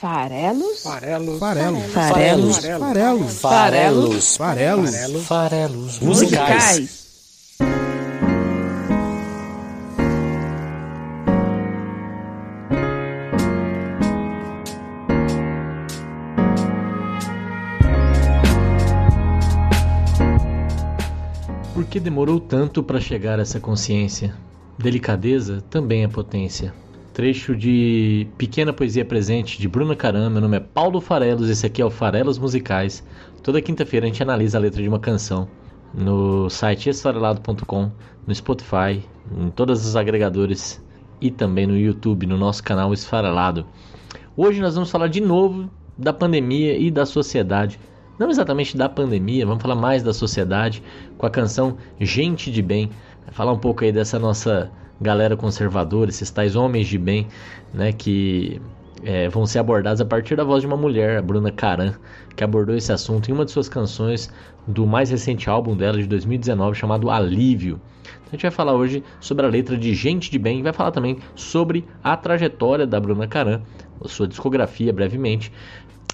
Farelos? Farelos. Farelos. Farelos. Farelos. Farelos. Farelos. Farelos. Musicais. Por que demorou tanto para chegar a essa consciência? Delicadeza também é potência. Trecho de Pequena Poesia Presente de Bruna Caram. Meu nome é Paulo Farelos, esse aqui é o Farelos Musicais. Toda quinta-feira a gente analisa a letra de uma canção no site esfarelado.com, no Spotify, em todos os agregadores e também no YouTube, no nosso canal Esfarelado. Hoje nós vamos falar de novo da pandemia e da sociedade. Não exatamente da pandemia, vamos falar mais da sociedade com a canção Gente de Bem. Falar um pouco aí dessa nossa galera conservadora, esses tais homens de bem, né, que é, vão ser abordados a partir da voz de uma mulher, a Bruna Caran, que abordou esse assunto em uma de suas canções do mais recente álbum dela de 2019 chamado Alívio. Então a gente vai falar hoje sobre a letra de Gente de Bem e vai falar também sobre a trajetória da Bruna Caran, sua discografia brevemente.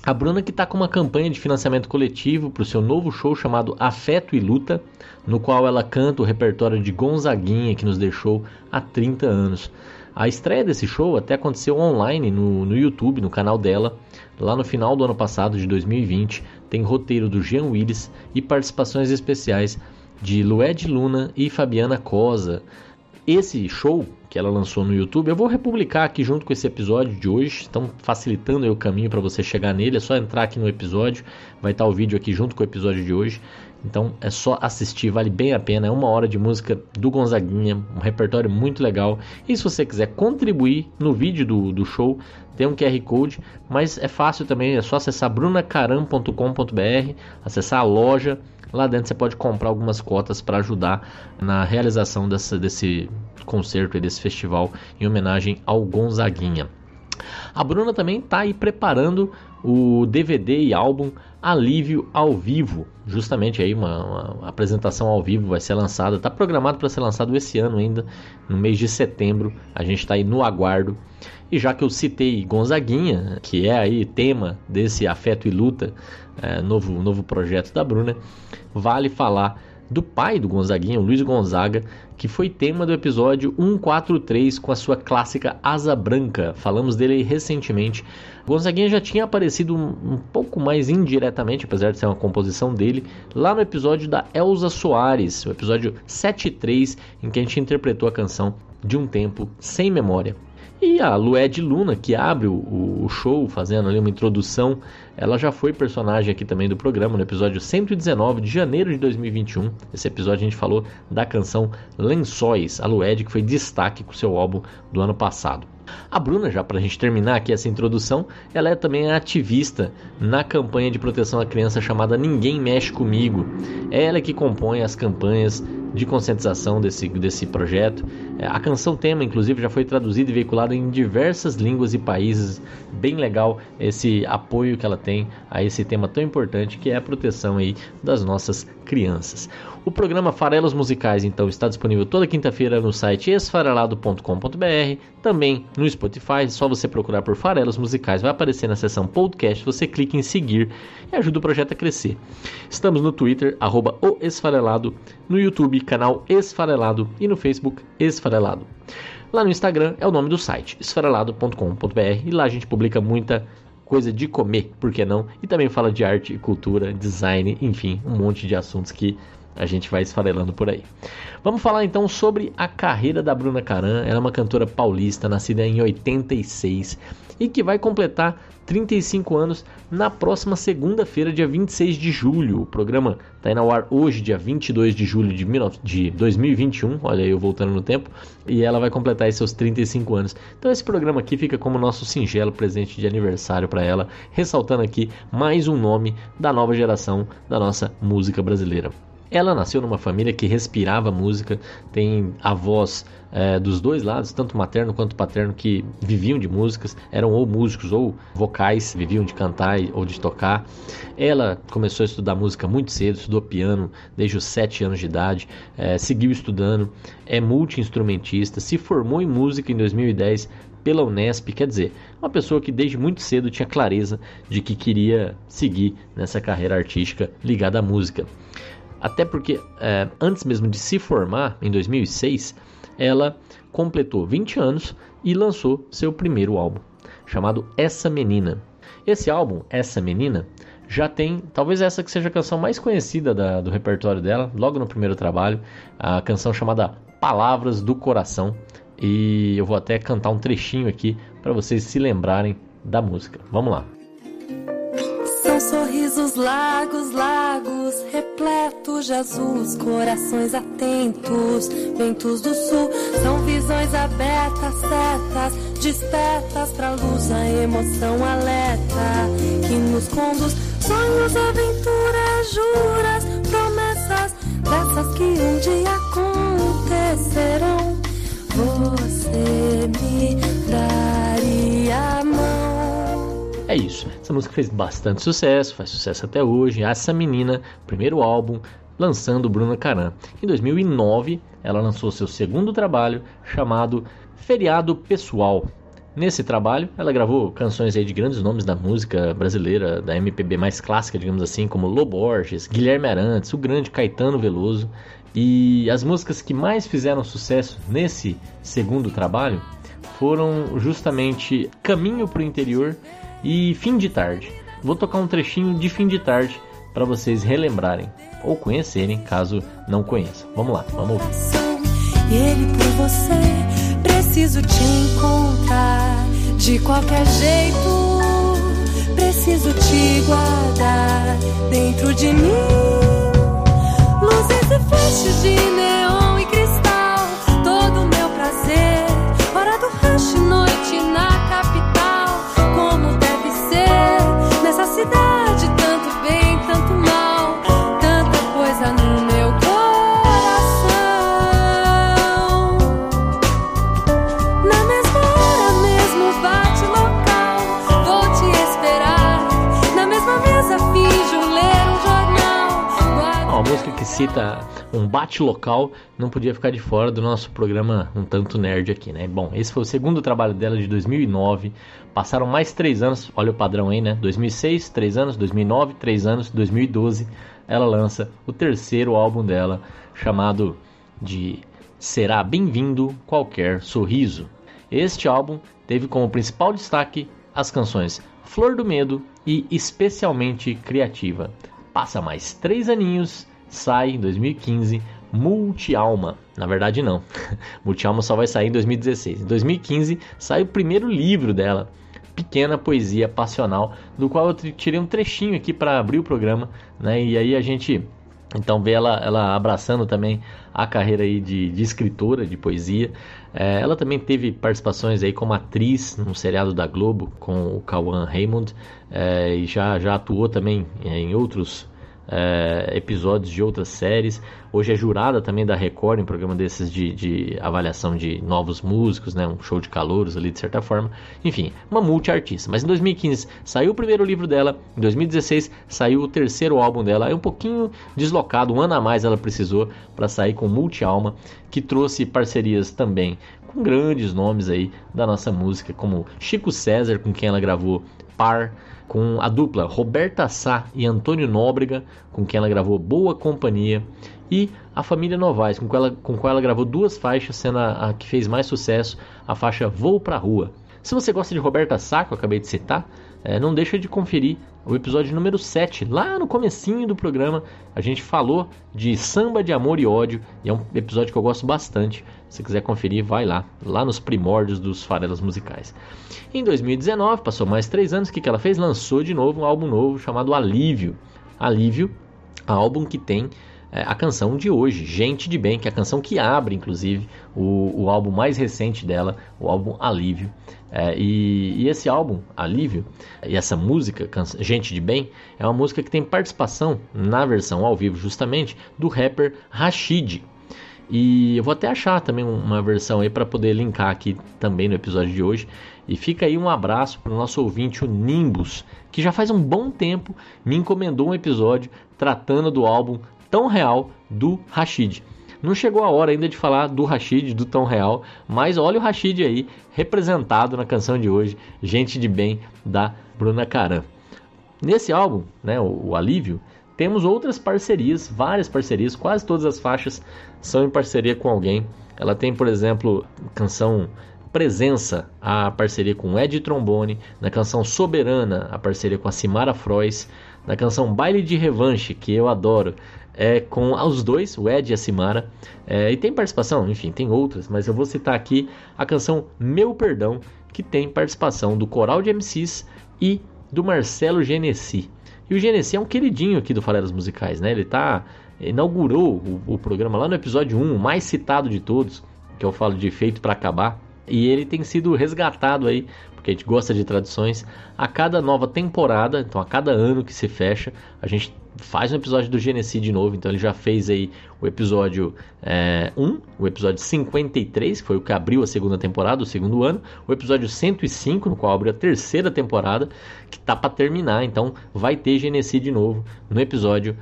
A Bruna que está com uma campanha de financiamento coletivo para o seu novo show chamado Afeto e Luta, no qual ela canta o repertório de Gonzaguinha que nos deixou há 30 anos. A estreia desse show até aconteceu online no, no YouTube, no canal dela, lá no final do ano passado, de 2020. Tem roteiro do Jean Willis e participações especiais de Lued Luna e Fabiana Cosa. Esse show que ela lançou no YouTube, eu vou republicar aqui junto com esse episódio de hoje, estão facilitando o caminho para você chegar nele, é só entrar aqui no episódio, vai estar o vídeo aqui junto com o episódio de hoje. Então é só assistir, vale bem a pena. É uma hora de música do Gonzaguinha, um repertório muito legal. E se você quiser contribuir no vídeo do, do show, tem um QR Code, mas é fácil também, é só acessar brunacaram.com.br, acessar a loja. Lá dentro você pode comprar algumas cotas para ajudar na realização dessa, desse concerto e desse festival em homenagem ao Gonzaguinha. A Bruna também está aí preparando o DVD e álbum Alívio ao Vivo. Justamente aí uma, uma apresentação ao vivo vai ser lançada. Está programado para ser lançado esse ano ainda, no mês de setembro. A gente está aí no aguardo. E já que eu citei Gonzaguinha, que é aí tema desse Afeto e Luta, é, novo, novo projeto da Bruna, vale falar do pai do Gonzaguinha, o Luiz Gonzaga, que foi tema do episódio 143 com a sua clássica Asa Branca. Falamos dele recentemente. Gonzaguinha já tinha aparecido um, pouco mais indiretamente, apesar de ser uma composição dele, lá no episódio da Elza Soares, o episódio 73, em que a gente interpretou a canção De um Tempo Sem Memória. E a Lued Luna, que abre o, show fazendo ali uma introdução, ela já foi personagem aqui também do programa no episódio 119 de janeiro de 2021. Esse episódio a gente falou da canção Lençóis, a Lued que foi destaque com seu álbum do ano passado. A Bruna, já para a gente terminar aqui essa introdução, ela é também ativista na campanha de proteção à criança chamada Ninguém Mexe Comigo. É ela que compõe as campanhas de conscientização desse, desse projeto. É, a canção tema, inclusive, já foi traduzida e veiculada em diversas línguas e países. Bem legal esse apoio que ela tem a esse tema tão importante que é a proteção aí das nossas crianças. O programa Farelos Musicais, então, está disponível toda quinta-feira no site esfarelado.com.br, também no Spotify, só você procurar por Farelos Musicais, vai aparecer na seção podcast, você clica em seguir e ajuda o projeto a crescer. Estamos no Twitter, arroba o Esfarelado, no YouTube, canal Esfarelado e no Facebook Esfarelado. Lá no Instagram é o nome do site, esfarelado.com.br, e lá a gente publica muita coisa de comer, por que não? E também fala de arte, cultura, design, enfim, um monte de assuntos que a gente vai esfarelando por aí. Vamos falar então sobre a carreira da Bruna Caran. Ela é uma cantora paulista, nascida em 86 e que vai completar 35 anos na próxima segunda-feira, dia 26 de julho. O programa está indo ao ar hoje, dia 22 de julho de 2021. Olha eu voltando no tempo. E ela vai completar seus 35 anos. Então esse programa aqui fica como nosso singelo presente de aniversário para ela, ressaltando aqui mais um nome da nova geração da nossa música brasileira. Ela nasceu numa família que respirava música, tem avós é, dos dois lados, tanto materno quanto paterno, que viviam de músicas, eram ou músicos ou vocais, viviam de cantar ou de tocar. Ela começou a estudar música muito cedo, estudou piano desde os 7 anos de idade, é, seguiu estudando, é multi-instrumentista, se formou em música em 2010 pela Unesp, quer dizer, uma pessoa que desde muito cedo tinha clareza de que queria seguir nessa carreira artística ligada à música. Até porque é, antes mesmo de se formar, em 2006, ela completou 20 anos e lançou seu primeiro álbum, chamado Essa Menina. Esse álbum, Essa Menina, já tem, talvez essa que seja a canção mais conhecida da, do repertório dela, logo no primeiro trabalho, a canção chamada Palavras do Coração. E eu vou até cantar um trechinho aqui para vocês se lembrarem da música. Vamos lá. São sorrisos lagos, lagos, repletos de azuis, corações atentos, ventos do sul, são visões abertas, setas, despertas pra luz, a emoção alerta, que nos conduz, sonhos, aventuras, juras, promessas, dessas que um dia acontecerão, você me daria a mão. É isso. Essa música fez bastante sucesso, faz sucesso até hoje. Essa menina, primeiro álbum, lançando Bruna Caram. Em 2009, ela lançou seu segundo trabalho, chamado Feriado Pessoal. Nesse trabalho, ela gravou canções aí de grandes nomes da música brasileira, da MPB mais clássica, digamos assim, como Loborges, Borges, Guilherme Arantes, o grande Caetano Veloso. E as músicas que mais fizeram sucesso nesse segundo trabalho foram justamente Caminho para o Interior e Fim de Tarde. Vou tocar um trechinho de Fim de Tarde para vocês relembrarem ou conhecerem, caso não conheçam. Vamos lá, vamos ouvir. E ele por você, preciso te encontrar de qualquer jeito. Preciso te guardar dentro de mim. Luzes e flashes de neon e cristal, todo o meu prazer. Hora do rush, noite cita um bate local não podia ficar de fora do nosso programa um tanto nerd aqui, né? Bom, esse foi o segundo trabalho dela de 2009. Passaram mais três anos, olha o padrão aí, né? 2006, três anos, 2009, três anos, 2012. Ela lança o terceiro álbum dela, chamado de Será Bem-vindo Qualquer Sorriso. Este álbum teve como principal destaque as canções Flor do Medo e Especialmente Criativa. Passa mais três aninhos, sai em 2015 Multi-Alma. Na verdade, não. Multi-Alma só vai sair em 2016. Em 2015 sai o primeiro livro dela, Pequena Poesia Passional, do qual eu tirei um trechinho aqui para abrir o programa, né? E aí a gente então vê ela, ela abraçando também a carreira aí de, de escritora de poesia. É, ela também teve participações aí como atriz no seriado da Globo com o Cauã Raymond é, e já, já atuou também em outros é, episódios de outras séries. Hoje é jurada também da Record em programa desses de, de avaliação de novos músicos, né? um show de calouros ali de certa forma. Enfim, uma multiartista. Mas em 2015 saiu o primeiro livro dela, em 2016 saiu o terceiro álbum dela. É um pouquinho deslocado, um ano a mais ela precisou para sair com Multi-Alma, que trouxe parcerias também com grandes nomes aí da nossa música, como Chico César, com quem ela gravou Par com a dupla Roberta Sá e Antônio Nóbrega, com quem ela gravou Boa Companhia, e a família Novaes, com quem ela, com qual ela gravou duas faixas, sendo a, a que fez mais sucesso, a faixa Vou Pra Rua. Se você gosta de Roberta Sá, que eu acabei de citar, é, não deixa de conferir o episódio número 7, lá no comecinho do programa, a gente falou de samba de amor e ódio, e é um episódio que eu gosto bastante. Se quiser conferir, vai lá, lá nos primórdios dos farelas musicais. Em 2019, passou mais três anos, o que, que ela fez? Lançou de novo um álbum novo chamado Alívio. Alívio, álbum que tem é, a canção de hoje, Gente de Bem, que é a canção que abre, inclusive, o, o álbum mais recente dela, o álbum Alívio. É, e, e, esse álbum, Alívio, e essa música, Gente de Bem, é uma música que tem participação na versão ao vivo, justamente, do rapper Rashid. E eu vou até achar também uma versão aí para poder linkar aqui também no episódio de hoje. E fica aí um abraço para o nosso ouvinte, o Nimbus, que já faz um bom tempo me encomendou um episódio tratando do álbum tão real do Rashid. Não chegou a hora ainda de falar do Rashid, do Tom Real, mas olha o Rashid aí, representado na canção de hoje, Gente de Bem, da Bruna Caran. Nesse álbum, né, o, o Alívio, temos outras parcerias, várias parcerias, quase todas as faixas são em parceria com alguém. Ela tem, por exemplo, canção Presença, a parceria com Ed Trombone, na canção Soberana, a parceria com a Simara Frois, na canção Baile de Revanche, que eu adoro, é com os dois, o Ed e a Simara. É, e tem participação, enfim, tem outras, mas eu vou citar aqui a canção Meu Perdão, que tem participação do Coral de MCs e do Marcelo Genesi. E o Genesi é um queridinho aqui do Farelas Musicais, né? Ele tá inaugurou o, o, programa lá no episódio 1, o mais citado de todos, que eu falo de Feito para Acabar. E ele tem sido resgatado aí, porque a gente gosta de tradições, a cada nova temporada, então a cada ano que se fecha, a gente faz um episódio do Genesi de novo. Então ele já fez aí o episódio é, 1, o episódio 53, que foi o que abriu a segunda temporada, o segundo ano, o episódio 105, no qual abriu a terceira temporada, que tá para terminar. Então vai ter Genesi de novo no episódio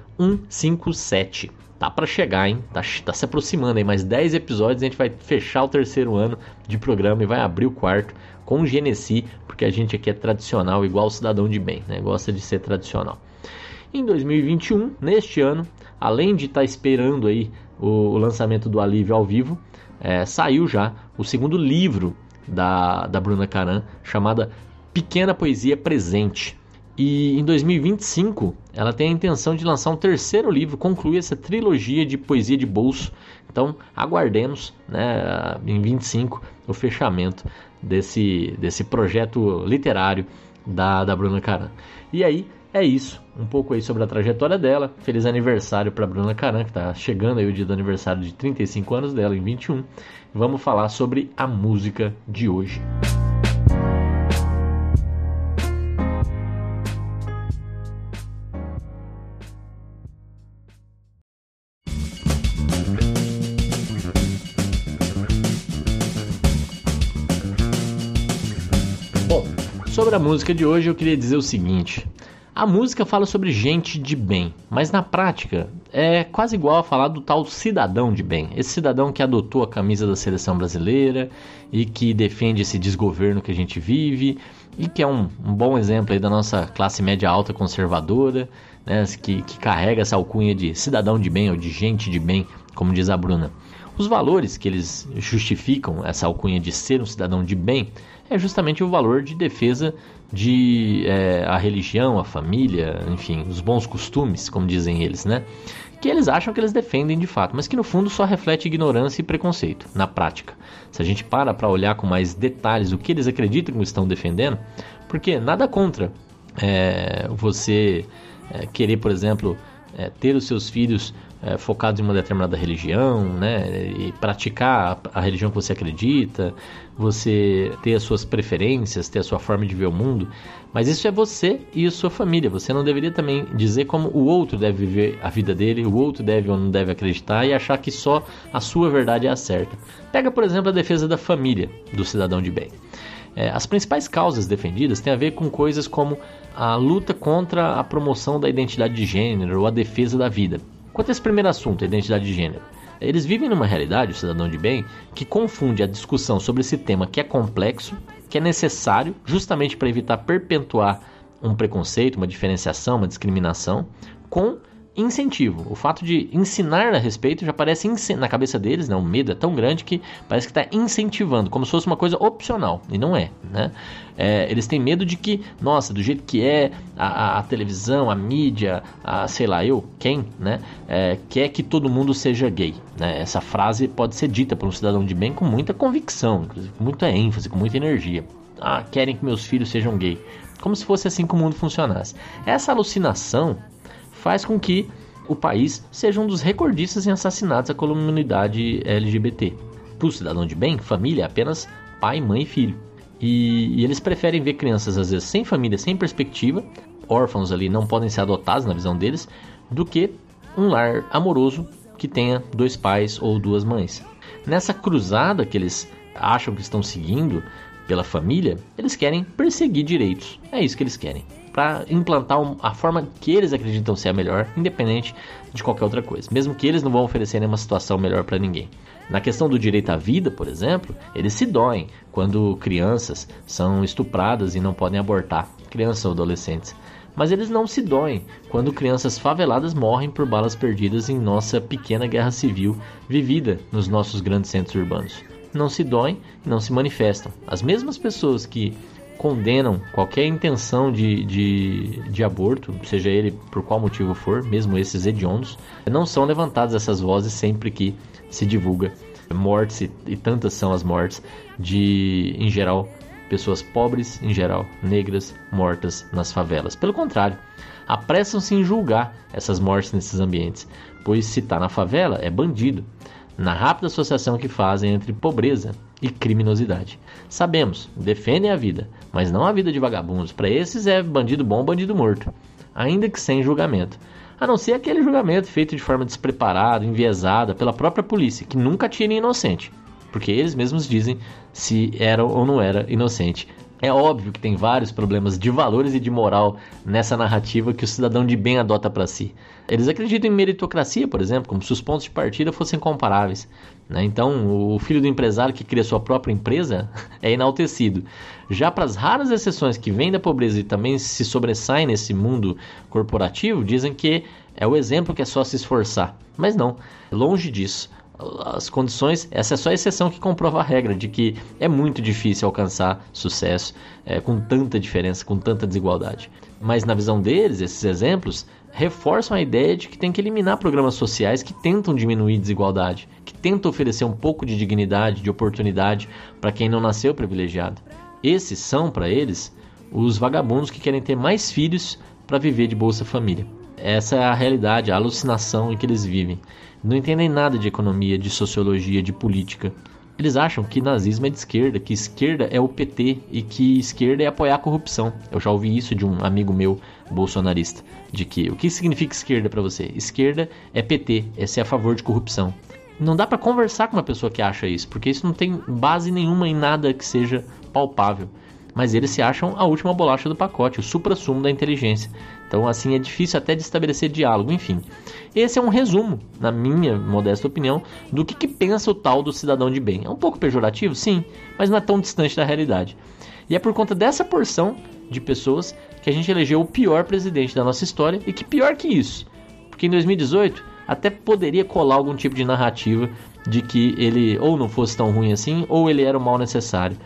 157 tá para chegar, hein? Tá, tá, se aproximando aí, mais 10 episódios a gente vai fechar o terceiro ano de programa e vai abrir o quarto com o Genesi, porque a gente aqui é tradicional, igual o cidadão de bem, né? Gosta de ser tradicional. Em 2021, neste ano, além de estar tá esperando aí o, o, lançamento do Alívio ao vivo, é, saiu já o segundo livro da, da Bruna Caran, chamada Pequena Poesia Presente. E em 2025 ela tem a intenção de lançar um terceiro livro, concluir essa trilogia de poesia de bolso. Então aguardemos né, em 25 o fechamento desse, desse projeto literário da, da Bruna Caran. E aí é isso, um pouco aí sobre a trajetória dela. Feliz aniversário para Bruna Caran, que está chegando aí o dia do aniversário de 35 anos dela, em 21. Vamos falar sobre a música de hoje. Sobre a música de hoje, eu queria dizer o seguinte: a música fala sobre gente de bem, mas na prática é quase igual a falar do tal cidadão de bem. Esse cidadão que adotou a camisa da seleção brasileira e que defende esse desgoverno que a gente vive e que é um, um bom exemplo aí da nossa classe média alta conservadora, né, que, que carrega essa alcunha de cidadão de bem ou de gente de bem, como diz a Bruna. Os valores que eles justificam essa alcunha de ser um cidadão de bem é justamente o valor de defesa de é, a religião, a família, enfim, os bons costumes, como dizem eles, né? Que eles acham que eles defendem de fato, mas que no fundo só reflete ignorância e preconceito na prática. Se a gente para para olhar com mais detalhes o que eles acreditam que estão defendendo, porque nada contra é, você é, querer, por exemplo, é, ter os seus filhos é, focados em uma determinada religião, né, e praticar a, religião que você acredita, você ter as suas preferências, ter a sua forma de ver o mundo, mas isso é você e sua família. Você não deveria também dizer como o outro deve viver a vida dele, o outro deve ou não deve acreditar e achar que só a sua verdade é a certa. Pega, por exemplo, a defesa da família do cidadão de bem. É, as principais causas defendidas têm a ver com coisas como a luta contra a promoção da identidade de gênero ou a defesa da vida. Quanto a esse primeiro assunto, a identidade de gênero, eles vivem numa realidade, o cidadão de bem, que confunde a discussão sobre esse tema que é complexo, que é necessário justamente para evitar perpetuar um preconceito, uma diferenciação, uma discriminação, com incentivo. O fato de ensinar a respeito já parece na cabeça deles, né? O medo é tão grande que parece que está incentivando, como se fosse uma coisa opcional e não é, né? É, eles têm medo de que, nossa, do jeito que é a, a, televisão, a mídia, a, sei lá eu, quem, né? É, quer que todo mundo seja gay. Né? Essa frase pode ser dita por um cidadão de bem com muita convicção, com muita ênfase, com muita energia. Ah, querem que meus filhos sejam gay. Como se fosse assim que o mundo funcionasse. Essa alucinação faz com que o país seja um dos recordistas em assassinatos à comunidade LGBT. Para o cidadão de bem, família é apenas pai, mãe e filho. E, e, eles preferem ver crianças, às vezes, sem família, sem perspectiva, órfãos ali não podem ser adotados na visão deles, do que um lar amoroso que tenha dois pais ou duas mães. Nessa cruzada que eles acham que estão seguindo pela família, eles querem perseguir direitos. É isso que eles querem. Para implantar a forma que eles acreditam ser a melhor, independente de qualquer outra coisa, mesmo que eles não vão oferecer nenhuma situação melhor para ninguém. Na questão do direito à vida, por exemplo, eles se doem quando crianças são estupradas e não podem abortar, crianças ou adolescentes. Mas eles não se doem quando crianças faveladas morrem por balas perdidas em nossa pequena guerra civil vivida nos nossos grandes centros urbanos. Não se doem e não se manifestam. As mesmas pessoas que condenam qualquer intenção de, de, de aborto, seja ele por qual motivo for, mesmo esses hediondos, não são levantadas essas vozes sempre que se divulga mortes e, e tantas são as mortes de, em geral, pessoas pobres, em geral, negras, mortas nas favelas. Pelo contrário, apressam-se em julgar essas mortes nesses ambientes, pois se está na favela é bandido, na rápida associação que fazem entre pobreza e criminosidade. Sabemos, defendem a vida, mas não a vida de vagabundos. Para esses é bandido bom, bandido morto, ainda que sem julgamento. A não ser aquele julgamento feito de forma despreparada, enviesada pela própria polícia, que nunca tira inocente, porque eles mesmos dizem se era ou não era inocente. É óbvio que tem vários problemas de valores e de moral nessa narrativa que o cidadão de bem adota para si. Eles acreditam em meritocracia, por exemplo, como se os pontos de partida fossem comparáveis. Né? Então, o filho do empresário que cria sua própria empresa é enaltecido. Já para as raras exceções que vêm da pobreza e também se sobressaem nesse mundo corporativo, dizem que é o exemplo que é só se esforçar. Mas não, longe disso as condições, essa é só a exceção que comprova a regra de que é muito difícil alcançar sucesso é, com tanta diferença, com tanta desigualdade. Mas na visão deles, esses exemplos reforçam a ideia de que tem que eliminar programas sociais que tentam diminuir desigualdade, que tentam oferecer um pouco de dignidade, de oportunidade para quem não nasceu privilegiado. Esses são, para eles, os vagabundos que querem ter mais filhos para viver de Bolsa Família. Essa é a realidade, a alucinação em que eles vivem. Não entendem nada de economia, de sociologia, de política. Eles acham que nazismo é de esquerda, que esquerda é o PT e que esquerda é apoiar a corrupção. Eu já ouvi isso de um amigo meu bolsonarista, de que o que significa esquerda para você? Esquerda é PT, é ser a favor de corrupção. Não dá para conversar com uma pessoa que acha isso, porque isso não tem base nenhuma em nada que seja palpável mas eles se acham a última bolacha do pacote, o supra-sumo da inteligência. Então, assim, é difícil até de estabelecer diálogo, enfim. Esse é um resumo, na minha modesta opinião, do que, que pensa o tal do cidadão de bem. É um pouco pejorativo, sim, mas não é tão distante da realidade. E é por conta dessa porção de pessoas que a gente elegeu o pior presidente da nossa história e que pior que isso, porque em 2018 até poderia colar algum tipo de narrativa de que ele ou não fosse tão ruim assim ou ele era o mal necessário.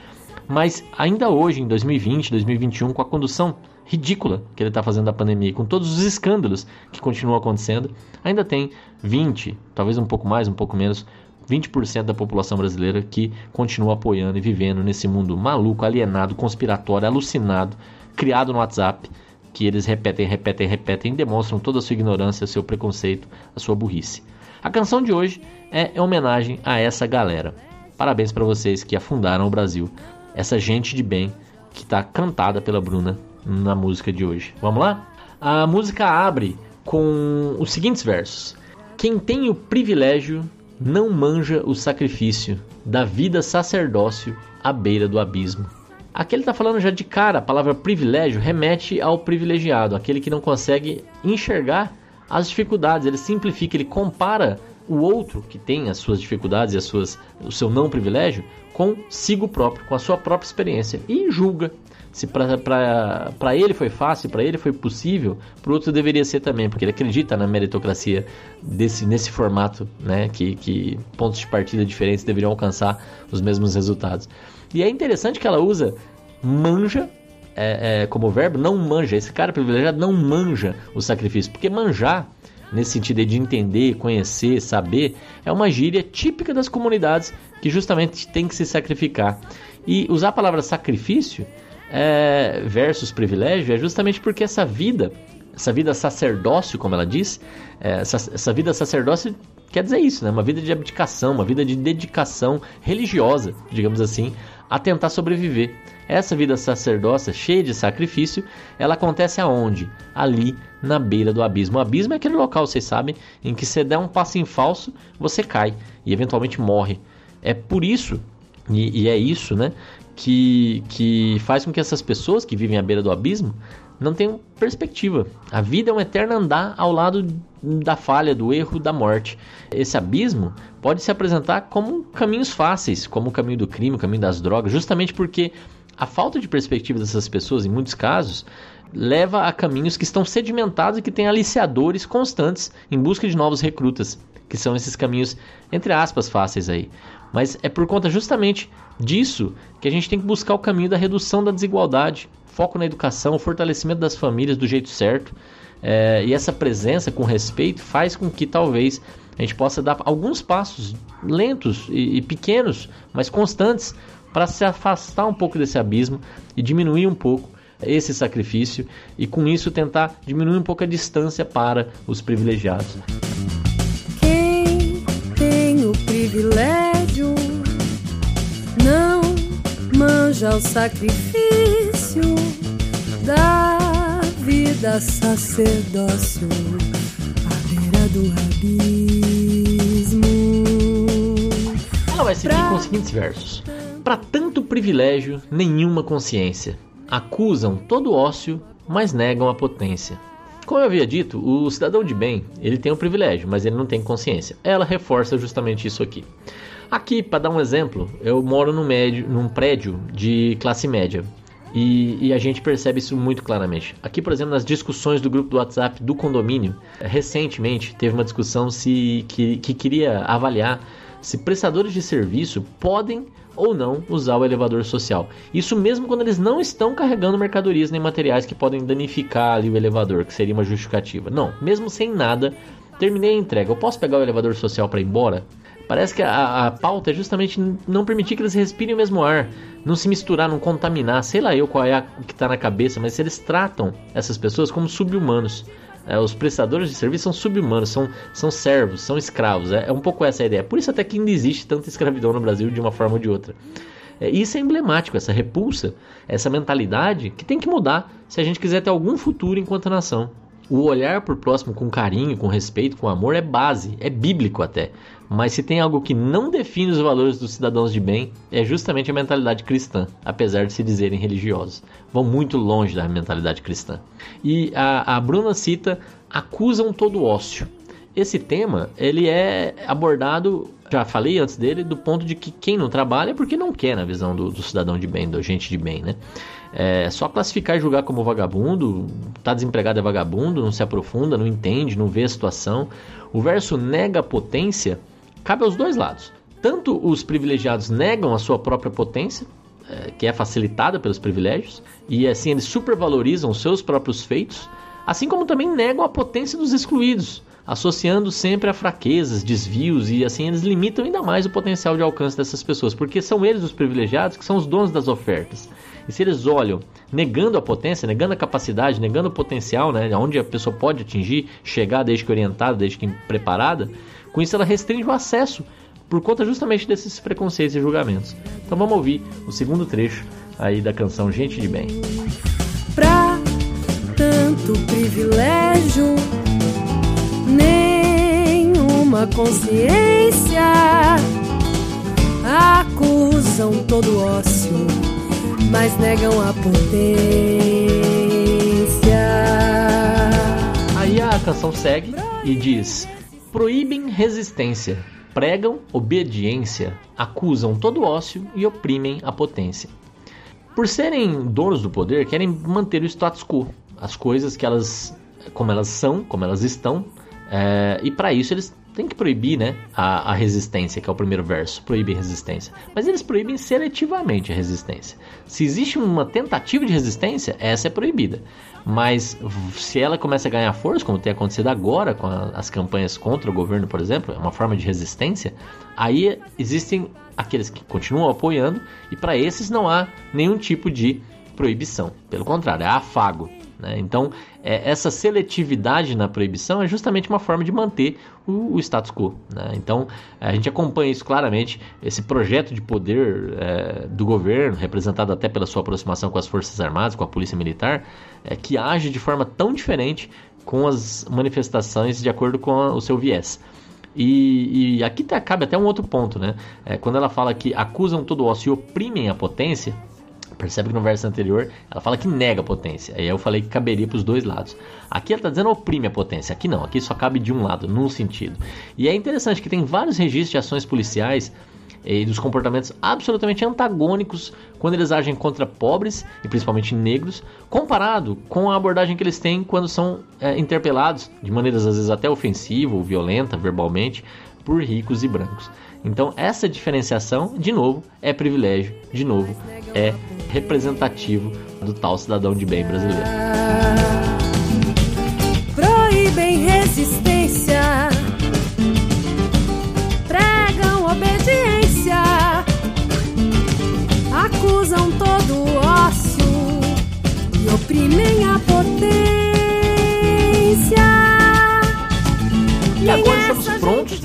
Mas ainda hoje, em 2020, 2021, com a condução ridícula que ele está fazendo da pandemia, com todos os escândalos que continuam acontecendo, ainda tem 20, talvez um pouco mais, um pouco menos, 20% da população brasileira que continua apoiando e vivendo nesse mundo maluco, alienado, conspiratório, alucinado, criado no WhatsApp, que eles repetem, repetem, repetem e demonstram toda a sua ignorância, seu preconceito, a sua burrice. A canção de hoje é em homenagem a essa galera. Parabéns para vocês que afundaram o Brasil essa gente de bem que está cantada pela Bruna na música de hoje. Vamos lá? A música abre com os seguintes versos: Quem tem o privilégio não manja o sacrifício da vida sacerdócio à beira do abismo. Aqui ele está falando já de cara, a palavra privilégio remete ao privilegiado, aquele que não consegue enxergar as dificuldades. Ele simplifica, ele compara o outro que tem as suas dificuldades e as suas, o seu não privilégio consigo próprio, com a sua própria experiência e julga se para ele foi fácil, para ele foi possível, para o outro deveria ser também, porque ele acredita na meritocracia desse, nesse formato, né, que, que pontos de partida diferentes deveriam alcançar os mesmos resultados. E é interessante que ela usa manja é, é, como verbo, não manja. Esse cara privilegiado não manja o sacrifício, porque manjar nesse sentido de entender, conhecer, saber, é uma gíria típica das comunidades que justamente tem que se sacrificar. E usar a palavra sacrifício é, versus privilégio é justamente porque essa vida, essa vida sacerdócio, como ela diz, é, essa, essa vida sacerdócio quer dizer isso, né? Uma vida de abdicação, uma vida de dedicação religiosa, digamos assim, a tentar sobreviver. Essa vida sacerdócia, cheia de sacrifício, ela acontece aonde? Ali, na beira do abismo. O abismo é aquele local, vocês sabem, em que você der um passo em falso, você cai e eventualmente morre. É por isso, e, e é isso, né, que, que faz com que essas pessoas que vivem à beira do abismo não tenham perspectiva. A vida é um eterno andar ao lado da falha, do erro, da morte. Esse abismo pode se apresentar como caminhos fáceis, como o caminho do crime, o caminho das drogas, justamente porque a falta de perspectiva dessas pessoas, em muitos casos, leva a caminhos que estão sedimentados e que têm aliciadores constantes em busca de novos recrutas, que são esses caminhos, entre aspas, fáceis aí. Mas é por conta justamente disso que a gente tem que buscar o caminho da redução da desigualdade, foco na educação, fortalecimento das famílias do jeito certo. É, e essa presença com respeito faz com que talvez a gente possa dar alguns passos lentos e, e pequenos, mas constantes, para se afastar um pouco desse abismo e diminuir um pouco esse sacrifício e com isso tentar diminuir um pouco a distância para os privilegiados. Privilégio não manja o sacrifício da vida sacerdócio à beira do abismo. Ela vai seguir pra... com os seguintes versos: Para tanto privilégio, nenhuma consciência. Acusam todo ócio, mas negam a potência. Como eu havia dito, o cidadão de bem, ele tem um privilégio, mas ele não tem consciência. Ela reforça justamente isso aqui. Aqui, para dar um exemplo, eu moro num, médio, num prédio de classe média. E, e, a gente percebe isso muito claramente. Aqui, por exemplo, nas discussões do grupo do WhatsApp do condomínio, recentemente teve uma discussão se, que, que queria avaliar se prestadores de serviço podem ou não usar o elevador social. Isso mesmo quando eles não estão carregando mercadorias nem materiais que podem danificar o elevador, que seria uma justificativa. Não, mesmo sem nada, terminei a entrega. Eu posso pegar o elevador social para ir embora? Parece que a, a, pauta é justamente não permitir que eles respirem o mesmo ar, não se misturar, não contaminar, sei lá eu qual é o que está na cabeça, mas eles tratam essas pessoas como subhumanos. É, os prestadores de serviço são subhumanos, são, são servos, são escravos. É, é, um pouco essa a ideia. Por isso até que ainda existe tanta escravidão no Brasil de uma forma ou de outra. É, isso é emblemático, essa repulsa, essa mentalidade que tem que mudar se a gente quiser ter algum futuro enquanto nação. O olhar por próximo com carinho, com respeito, com amor é base, é bíblico até. Mas se tem algo que não define os valores dos cidadãos de bem, é justamente a mentalidade cristã, apesar de se dizerem religiosos. Vão muito longe da mentalidade cristã. E a, a Bruna cita: acusam todo ócio. Esse tema ele é abordado, já falei antes dele, do ponto de que quem não trabalha é porque não quer, na visão do, do cidadão de bem, do gente de bem, né? É só classificar e julgar como vagabundo, tá desempregado é vagabundo, não se aprofunda, não entende, não vê a situação. O verso nega a potência cabe aos dois lados. Tanto os privilegiados negam a sua própria potência, é, que é facilitada pelos privilégios, e assim eles supervalorizam seus próprios feitos, assim como também negam a potência dos excluídos, associando sempre a fraquezas, desvios e assim eles limitam ainda mais o potencial de alcance dessas pessoas, porque são eles os privilegiados que são os donos das ofertas. E se eles olham negando a potência, negando a capacidade, negando o potencial, né, onde a pessoa pode atingir, chegar desde que orientada, desde que preparada, com isso, ela restringe o acesso por conta justamente desses preconceitos e julgamentos. Então vamos ouvir o segundo trecho aí da canção Gente de Bem. Pra tanto privilégio, nenhuma consciência acusam todo ócio, mas negam a potência. Aí a canção segue e diz: proíbem resistência, pregam obediência, acusam todo ócio e oprimem a potência. Por serem donos do poder, querem manter o status quo, as coisas que elas, como elas são, como elas estão, é, e para isso eles têm que proibir né, a, a, resistência, que é o primeiro verso, proíbe resistência. Mas eles proíbem seletivamente a resistência. Se existe uma tentativa de resistência, essa é proibida. Mas se ela começa a ganhar força, como tem acontecido agora com a, as campanhas contra o governo, por exemplo, é uma forma de resistência, aí existem aqueles que continuam apoiando e para esses não há nenhum tipo de proibição. Pelo contrário, é afago. Né? Então, é, essa seletividade na proibição é justamente uma forma de manter o, o status quo. Né? Então, a gente acompanha isso claramente, esse projeto de poder é, do governo, representado até pela sua aproximação com as Forças Armadas, com a Polícia Militar, é, que age de forma tão diferente com as manifestações de acordo com a, o seu viés. E, e aqui tá, cabe até um outro ponto, né? É, quando ela fala que acusam todo o ócio e oprimem a potência, percebe que no verso anterior ela fala que nega a potência. Aí eu falei que caberia para os dois lados. Aqui ela está dizendo oprime a potência. Aqui não, aqui só cabe de um lado, num sentido. E é interessante que tem vários registros de ações policiais e dos comportamentos absolutamente antagônicos quando eles agem contra pobres e principalmente negros, comparado com a abordagem que eles têm quando são é, interpelados de maneiras às vezes até ofensiva ou violenta verbalmente por ricos e brancos. Então essa diferenciação, de novo, é privilégio, de novo, é representativo do tal cidadão de bem brasileiro. Proíbem resistência, pregam obediência, acusam todo o ócio e oprimem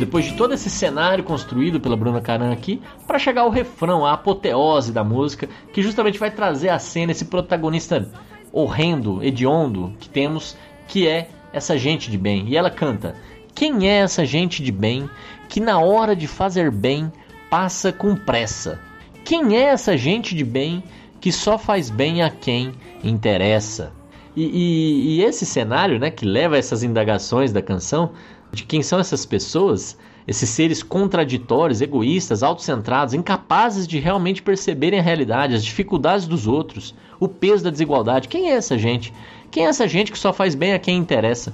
depois de todo esse cenário construído pela Bruna Caran aqui, para chegar ao refrão, a apoteose da música, que justamente vai trazer à cena esse protagonista horrendo, hediondo que temos, que é essa gente de bem. E ela canta: Quem é essa gente de bem que na hora de fazer bem passa com pressa? Quem é essa gente de bem que só faz bem a quem interessa? E, e, e esse cenário, né, que leva a essas indagações da canção, de quem são essas pessoas, esses seres contraditórios, egoístas, autocentrados, incapazes de realmente perceberem a realidade, as dificuldades dos outros, o peso da desigualdade. Quem é essa gente? Quem é essa gente que só faz bem a quem interessa?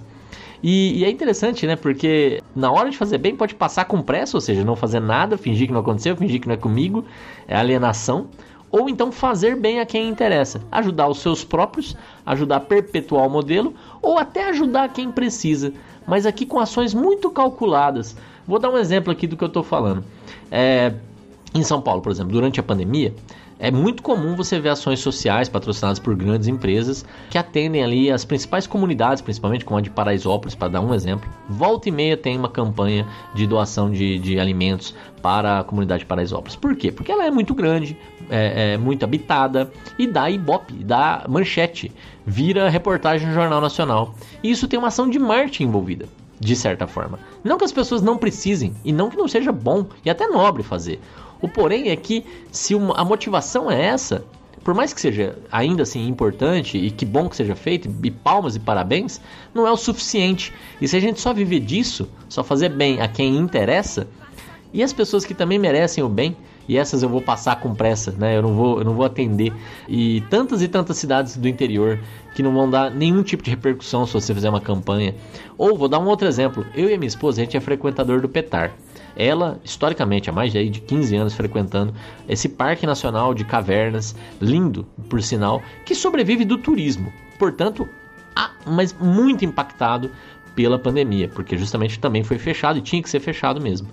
E, e, é interessante, né? Porque na hora de fazer bem pode passar com pressa, ou seja, não fazer nada, fingir que não aconteceu, fingir que não é comigo, é alienação. Ou então fazer bem a quem interessa, ajudar os seus próprios, ajudar a perpetuar o modelo, ou até ajudar quem precisa mas aqui com ações muito calculadas. Vou dar um exemplo aqui do que eu estou falando. É, em São Paulo, por exemplo, durante a pandemia, é muito comum você ver ações sociais patrocinadas por grandes empresas que atendem ali as principais comunidades, principalmente como a de Paraisópolis, para dar um exemplo. Volta e meia tem uma campanha de doação de, de alimentos para a comunidade de Paraisópolis. Por quê? Porque ela é muito grande, é, é muito habitada e dá ibope, dá manchete, vira reportagem no Jornal Nacional. E isso tem uma ação de marketing envolvida de certa forma. Não que as pessoas não precisem e não que não seja bom e até nobre fazer. O porém é que se uma, a motivação é essa, por mais que seja ainda assim importante e que bom que seja feito, e palmas e parabéns, não é o suficiente. E se a gente só viver disso, só fazer bem a quem interessa, e as pessoas que também merecem o bem, e essas eu vou passar com pressa, né? Eu não vou, eu não vou atender. E tantas e tantas cidades do interior que não vão dar nenhum tipo de repercussão se você fizer uma campanha. Ou vou dar um outro exemplo. Eu e minha esposa, a gente é frequentador do Petar. Ela, historicamente, há mais de, de 15 anos frequentando esse parque nacional de cavernas, lindo, por sinal, que sobrevive do turismo. Portanto, mas muito impactado pela pandemia, porque justamente também foi fechado e tinha que ser fechado mesmo.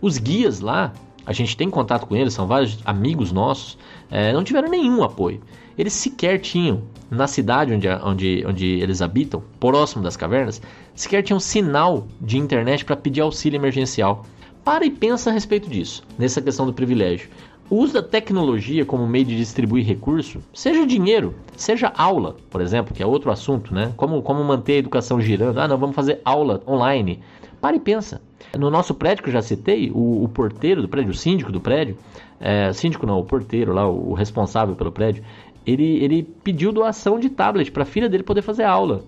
Os guias lá, a gente tem contato com eles, são vários amigos nossos, é, não tiveram nenhum apoio. Eles sequer tinham, na cidade onde, onde, onde eles habitam, próximo das cavernas, sequer tinham sinal de internet para pedir auxílio emergencial. Para e pensa a respeito disso, nessa questão do privilégio. O uso da tecnologia como meio de distribuir recurso, seja dinheiro, seja aula, por exemplo, que é outro assunto, né? Como, como manter a educação girando. Ah, não, vamos fazer aula online. Para e pensa. No nosso prédio que eu já citei, o, o porteiro do prédio, o síndico do prédio, é, síndico não, o porteiro lá, o, o responsável pelo prédio, ele, ele pediu doação de tablet para a filha dele poder fazer aula.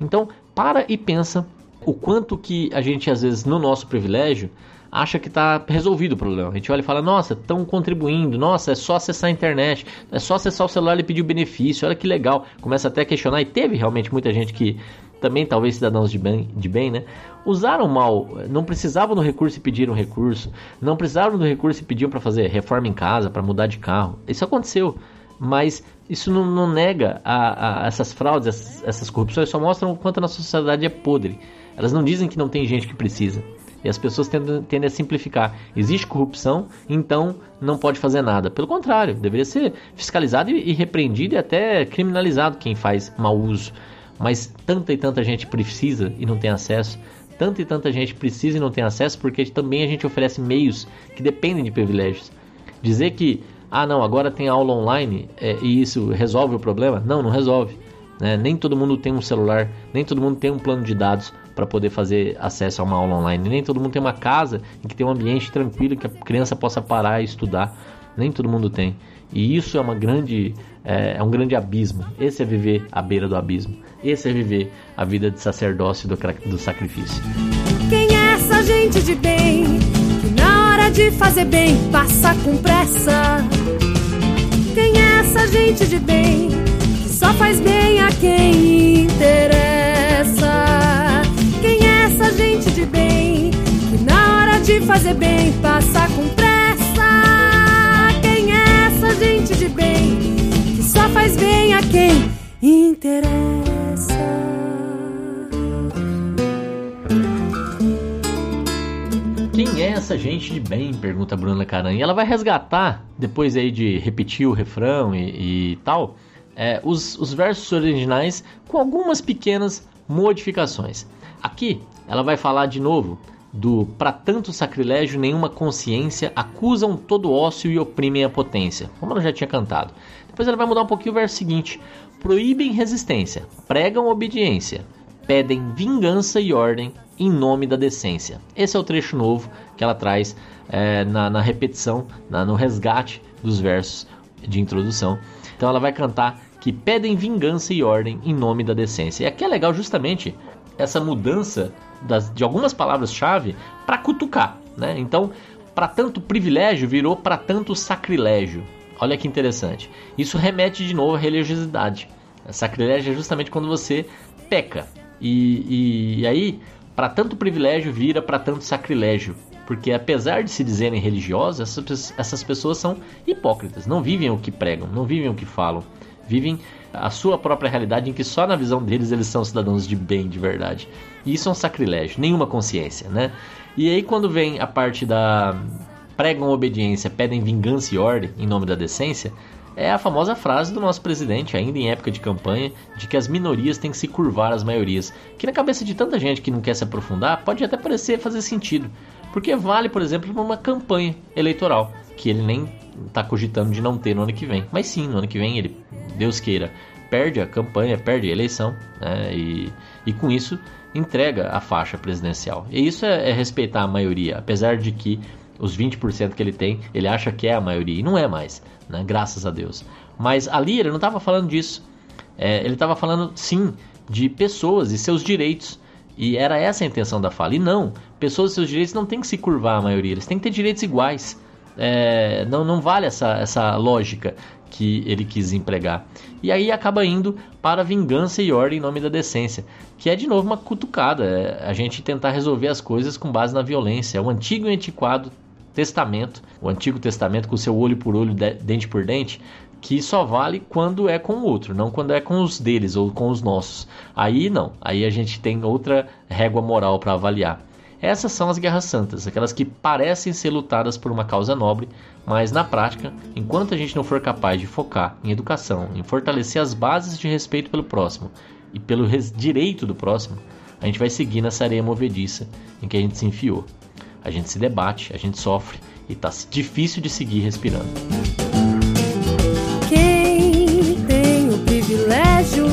Então, para e pensa o quanto que a gente, às vezes, no nosso privilégio, acha que está resolvido o problema. A gente olha e fala, nossa, estão contribuindo, nossa, é só acessar a internet, é só acessar o celular e pedir o benefício, olha que legal. Começa até a questionar, e teve realmente muita gente que também talvez cidadãos de bem, de bem, né? Usaram mal, não precisavam do recurso e pediram recurso, não precisavam do recurso e pediam para fazer reforma em casa, para mudar de carro. Isso aconteceu, mas isso não, não nega a, a essas fraudes, essas, essas corrupções, só mostram o quanto a nossa sociedade é podre. Elas não dizem que não tem gente que precisa. E as pessoas tendem, tendem, a simplificar. Existe corrupção, então não pode fazer nada. Pelo contrário, deveria ser fiscalizado e, e repreendido e até criminalizado quem faz mau uso mas tanta e tanta gente precisa e não tem acesso, tanta e tanta gente precisa e não tem acesso porque também a gente oferece meios que dependem de privilégios. Dizer que, ah não, agora tem aula online é, e isso resolve o problema? Não, não resolve. Né? Nem todo mundo tem um celular, nem todo mundo tem um plano de dados para poder fazer acesso a uma aula online. Nem todo mundo tem uma casa em que tem um ambiente tranquilo que a criança possa parar e estudar. Nem todo mundo tem. E isso é uma grande é, é um grande abismo. Esse é viver à beira do abismo. Esse é viver a vida de sacerdócio do, do sacrifício. Quem é essa gente de bem que na hora de fazer bem passa com pressa? Quem é essa gente de bem que só faz bem a quem interessa? Quem é essa gente de bem que na hora de fazer bem passa com pressa? Quem é essa gente de bem que só faz bem a quem interessa? Quem é essa gente de bem? Pergunta Bruna Caran. E ela vai resgatar, depois aí de repetir o refrão e, e tal, é, os, os versos originais com algumas pequenas modificações. Aqui ela vai falar de novo do para tanto sacrilégio nenhuma consciência acusam todo ócio e oprimem a potência, como ela já tinha cantado. Depois ela vai mudar um pouquinho o verso seguinte: proíbem resistência, pregam obediência, pedem vingança e ordem em nome da decência. Esse é o trecho novo que ela traz é, na, na, repetição, na, no resgate dos versos de introdução. Então ela vai cantar que pedem vingança e ordem em nome da decência. E aqui é legal justamente essa mudança das, de algumas palavras-chave para cutucar. Né? Então, para tanto privilégio virou para tanto sacrilégio. Olha que interessante. Isso remete de novo à religiosidade. Sacrilégio é justamente quando você peca. E, e, e aí para tanto privilégio vira para tanto sacrilégio. Porque apesar de se dizerem religiosas, essas, essas pessoas são hipócritas, não vivem o que pregam, não vivem o que falam, vivem a sua própria realidade em que só na visão deles eles são cidadãos de bem, de verdade. E isso é um sacrilégio, nenhuma consciência, né? E aí quando vem a parte da pregam obediência, pedem vingança e ordem em nome da decência, é a famosa frase do nosso presidente, ainda em época de campanha, de que as minorias têm que se curvar às maiorias. Que na cabeça de tanta gente que não quer se aprofundar, pode até parecer fazer sentido. Porque vale, por exemplo, para uma campanha eleitoral, que ele nem está cogitando de não ter no ano que vem. Mas sim, no ano que vem ele, Deus queira, perde a campanha, perde a eleição, né? e, e com isso entrega a faixa presidencial. E isso é, é respeitar a maioria, apesar de que os 20% que ele tem, ele acha que é a maioria, e não é mais, né? graças a Deus. Mas ali ele não estava falando disso. É, ele estava falando, sim, de pessoas e seus direitos. E era essa a intenção da fala. E não, pessoas e seus direitos não têm que se curvar a maioria, eles têm que ter direitos iguais. É, não, não vale essa, essa lógica que ele quis empregar. E aí acaba indo para vingança e ordem em nome da decência, que é de novo uma cutucada, é a gente tentar resolver as coisas com base na violência. É o antigo e antiquado Testamento, o Antigo Testamento com seu olho por olho, dente por dente, que só vale quando é com o outro, não quando é com os deles ou com os nossos. Aí não, aí a gente tem outra régua moral para avaliar. Essas são as guerras santas, aquelas que parecem ser lutadas por uma causa nobre, mas na prática, enquanto a gente não for capaz de focar em educação, em fortalecer as bases de respeito pelo próximo e pelo direito do próximo, a gente vai seguir nessa areia movediça em que a gente se enfiou a gente se debate, a gente sofre e tá difícil de seguir respirando. Quem tem o privilégio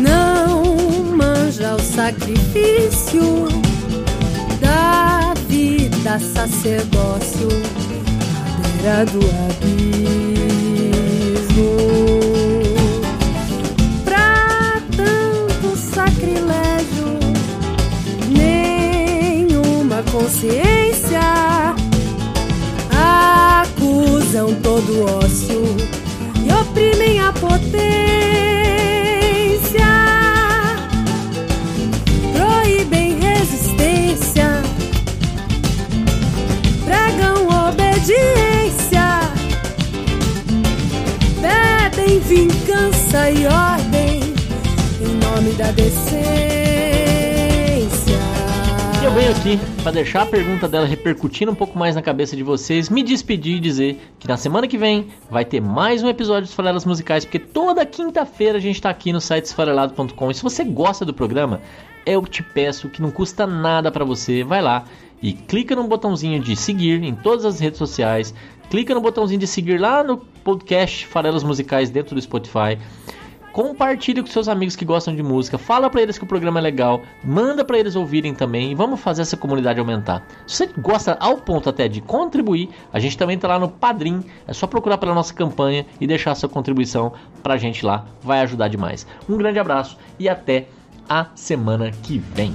não manja o sacrifício da vida sacerdócio à beira do abismo. Consciência acusam todo ócio e oprimem a potência. Proíbem resistência, pregam obediência, pedem vingança e ordem em nome da decência. Eu venho aqui para deixar a pergunta dela repercutindo um pouco mais na cabeça de vocês, me despedir e dizer que na semana que vem vai ter mais um episódio dos Farelas Musicais, porque toda quinta-feira a gente está aqui no site esfarelado.com. E se você gosta do programa, eu te peço que não custa nada para você, vai lá e clica no botãozinho de seguir em todas as redes sociais, clica no botãozinho de seguir lá no podcast Farelas Musicais dentro do Spotify compartilhe com seus amigos que gostam de música, fala para eles que o programa é legal, manda para eles ouvirem também e vamos fazer essa comunidade aumentar. Se você gosta ao ponto até de contribuir, a gente também tá lá no Padrim, é só procurar pela nossa campanha e deixar sua contribuição pra gente lá, vai ajudar demais. Um grande abraço e até a semana que vem.